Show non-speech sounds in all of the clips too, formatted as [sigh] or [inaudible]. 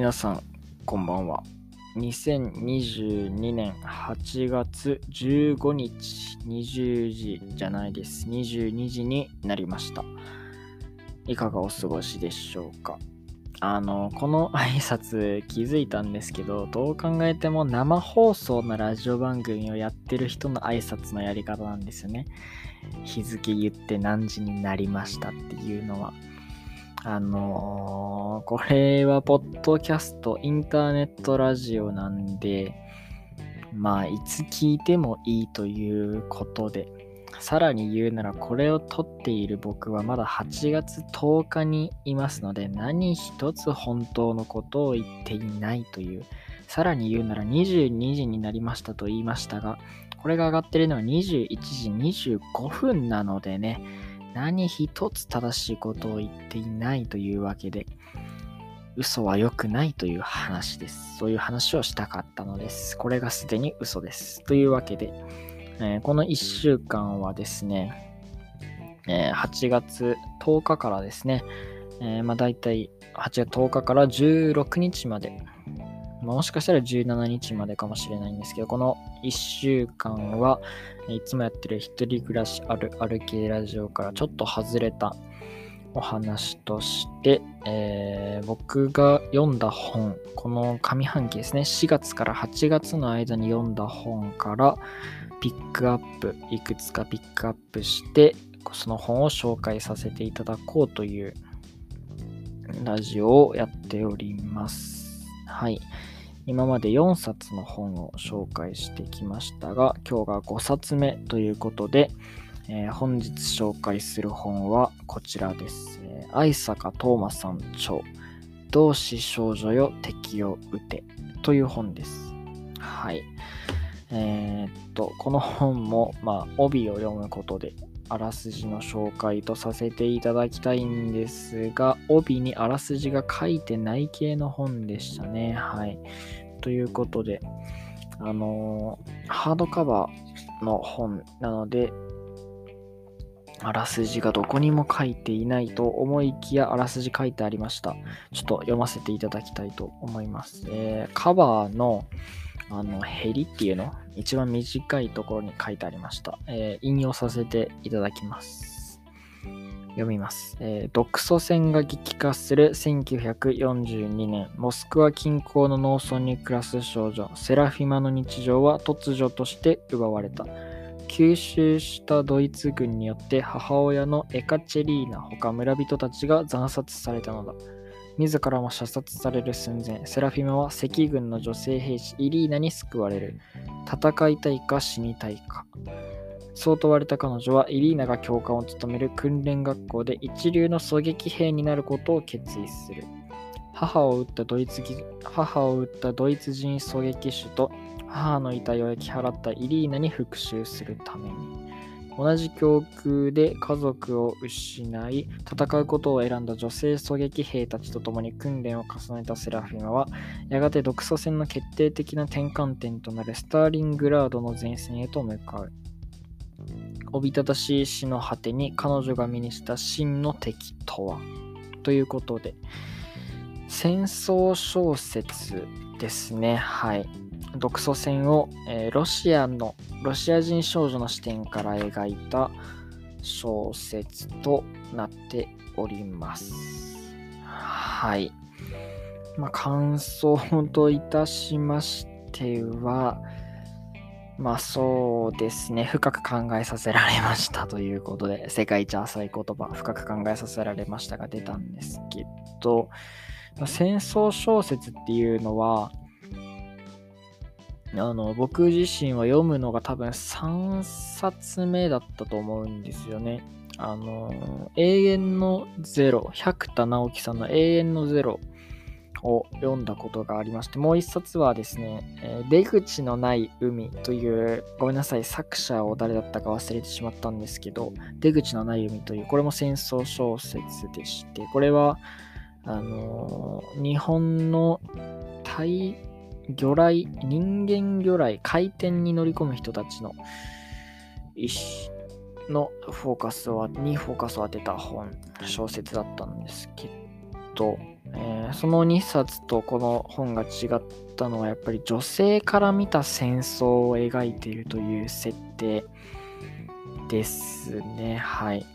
皆さん、こんばんは。2022年8月15日20時じゃないです。22時になりました。いかがお過ごしでしょうか？あの、この挨拶気づいたんですけど、どう考えても生放送のラジオ番組をやってる人の挨拶のやり方なんですよね。日付言って何時になりましたっていうのは。あのー、これはポッドキャスト、インターネットラジオなんで、まあ、いつ聞いてもいいということで、さらに言うなら、これを撮っている僕はまだ8月10日にいますので、何一つ本当のことを言っていないという、さらに言うなら22時になりましたと言いましたが、これが上がってるのは21時25分なのでね、何一つ正しいことを言っていないというわけで、嘘は良くないという話です。そういう話をしたかったのです。これがすでに嘘です。というわけで、えー、この1週間はですね、えー、8月10日からですね、えー、まあ大体8月10日から16日まで、もしかしたら17日までかもしれないんですけど、この1週間はいつもやってる一人暮らしあるある系ラジオからちょっと外れたお話として、えー、僕が読んだ本、この上半期ですね、4月から8月の間に読んだ本からピックアップ、いくつかピックアップして、その本を紹介させていただこうというラジオをやっております。はい。今まで4冊の本を紹介してきましたが、今日が5冊目ということで、えー、本日紹介する本はこちらです。えー、愛坂東馬さん著、同志少女よ敵を撃てという本です。はい。えー、っと、この本も、まあ、帯を読むことで、あらすじの紹介とさせていただきたいんですが、帯にあらすじが書いてない系の本でしたね。はい。ということで、あのー、ハードカバーの本なので、あらすじがどこにも書いていないと思いきやあらすじ書いてありました。ちょっと読ませていただきたいと思います。えー、カバーのあの、ヘリっていうの？一番短いところに書いてありました。えー、引用させていただきます。読みます。えー、独ソ戦が激化する1942年、モスクワ近郊の農村に暮らす少女、セラフィマの日常は突如として奪われた。吸収したドイツ軍によって母親のエカチェリーナほか村人たちが惨殺されたのだ。自らも射殺される寸前、セラフィマは赤軍の女性兵士イリーナに救われる。戦いたいか死にたいか。そう問われた彼女はイリーナが教官を務める訓練学校で一流の狙撃兵になることを決意する。母を撃ったドイツ母を撃ったドイツ人狙撃手と母の遺体を焼き払ったイリーナに復讐するために。同じ境遇で家族を失い、戦うことを選んだ女性狙撃兵たちと共に訓練を重ねたセラフィマは、やがて独ソ戦の決定的な転換点となるスターリングラードの前線へと向かう。おびただしい死の果てに彼女が身にした真の敵とは？ということで、戦争小説ですね。はい。独ソ戦を、えー、ロシアのロシア人少女の視点から描いた小説となっております。はい。まあ、感想といたしましては、まあそうですね、深く考えさせられましたということで、世界一浅い言葉、深く考えさせられましたが出たんですけど、戦争小説っていうのは、あの、僕自身は読むのが多分3冊目だったと思うんですよね。あの、永遠のゼロ、百田直樹さんの永遠のゼロを読んだことがありまして、もう一冊はですね、え出口のない海という、ごめんなさい、作者を誰だったか忘れてしまったんですけど、出口のない海という、これも戦争小説でして、これは、あの日本の対魚雷、人間魚雷、回転に乗り込む人たちの意のフォーカスを、にフォーカスを当てた本、小説だったんですけど、えー、その2冊とこの本が違ったのはやっぱり女性から見た戦争を描いているという設定ですね。はい。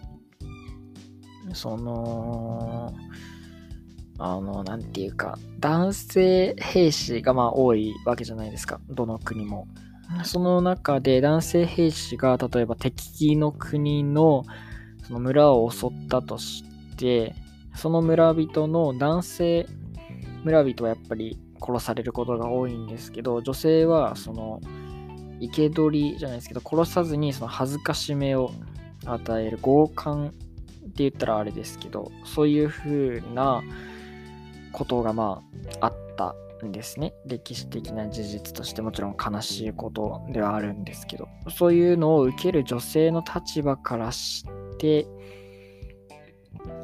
その、あの、なんていうか、男性兵士がまあ多いわけじゃないですか。どの国も。その中で男性兵士が例えば敵の国のその村を襲ったとして、その村人の男性村人はやっぱり殺されることが多いんですけど、女性はその生け捕りじゃないですけど、殺さずにその恥ずかしめを与える強姦って言ったらあれですけど、そういう風なことがまああったんですね。歴史的な事実としてもちろん悲しいことではあるんですけど、そういうのを受ける女性の立場からして、で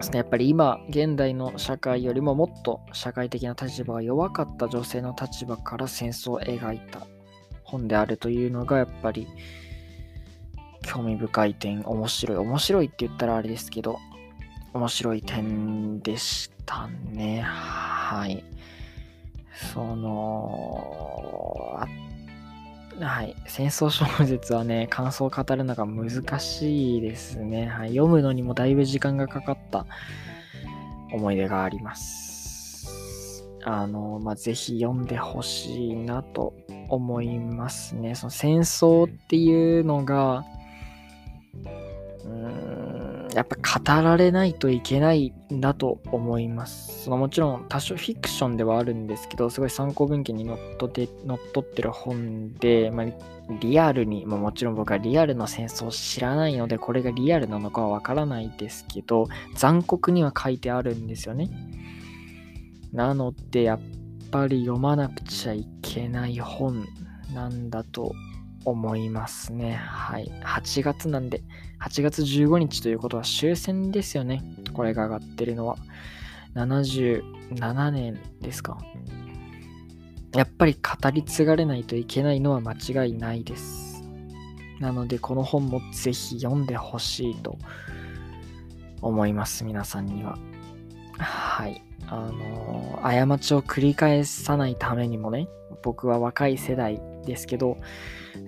すね、やっぱり今、現代の社会よりももっと社会的な立場が弱かった女性の立場から戦争を描いた本であるというのが、やっぱり興味深い点、面白い。面白いって言ったらあれですけど、面白い点でしたね。はい。その、はい。戦争小説はね、感想を語るのが難しいですね。はい。読むのにもだいぶ時間がかかった思い出があります。あの、まあ、ぜひ読んでほしいなと思いますね。その戦争っていうのが、やっぱ語られないといけないんだと思います。そのもちろん多少フィクションではあるんですけど、すごい参考文献にのっと [laughs] ってのっとってる本で、まあ、リアルに、まあ、もちろん僕はリアルの戦争を知らないので、これがリアルなのかはわからないですけど、残酷には書いてあるんですよね。なので、やっぱり読まなくちゃいけない本なんだと思いますね。はい。8月なんで、8月15日ということは終戦ですよね。これが上がってるのは。77年ですか。やっぱり語り継がれないといけないのは間違いないです。なので、この本もぜひ読んでほしいと思います、皆さんには。はい。あのー、過ちを繰り返さないためにもね、僕は若い世代ですけど、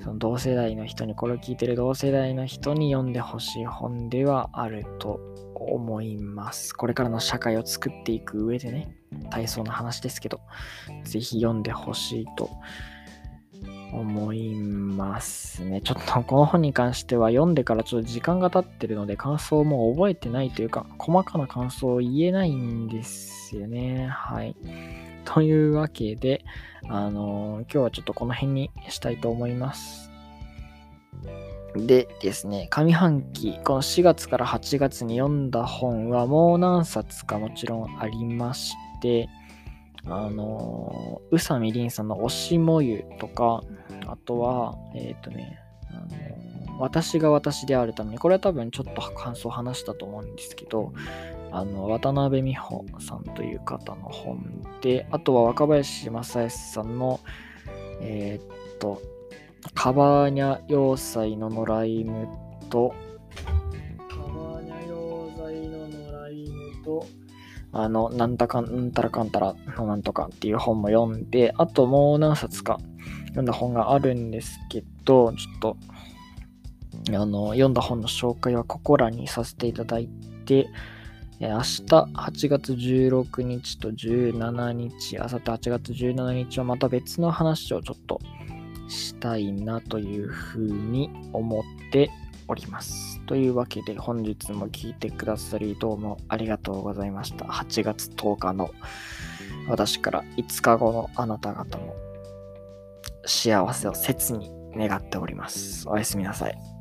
その同世代の人に、これを聞いてる同世代の人に読んでほしい本ではあると思います。これからの社会を作っていく上でね、体操の話ですけど、ぜひ読んでほしいと思いますね。ちょっとこの本に関しては読んでからちょっと時間が経ってるので感想も覚えてないというか、細かな感想を言えないんですよね。はい。というわけで、あのー、今日はちょっとこの辺にしたいと思います。でですね、上半期、この4月から8月に読んだ本はもう何冊かもちろんありまして、あの宇佐美凛さんの推しもゆとか、あとは、えっ、ー、とね、あの私が私であるために、これは多分ちょっと感想を話したと思うんですけど、あの、渡辺美穂さんという方の本で、あとは若林正康さんの、えー、っと、カバーニャ要塞の野良犬と、カバーニャ要塞の野良犬と、あの、なんたかんたらかんたらのなんとかっていう本も読んで、あともう何冊か読んだ本があるんですけど、ちょっと、あの、読んだ本の紹介はここらにさせていただいて、え明日8月16日と17日、明後日8月17日はまた別の話をちょっとしたいなというふうに思っております。というわけで本日も聞いてくださりどうもありがとうございました。8月10日の私から5日後のあなた方の幸せを切に願っております。おやすみなさい。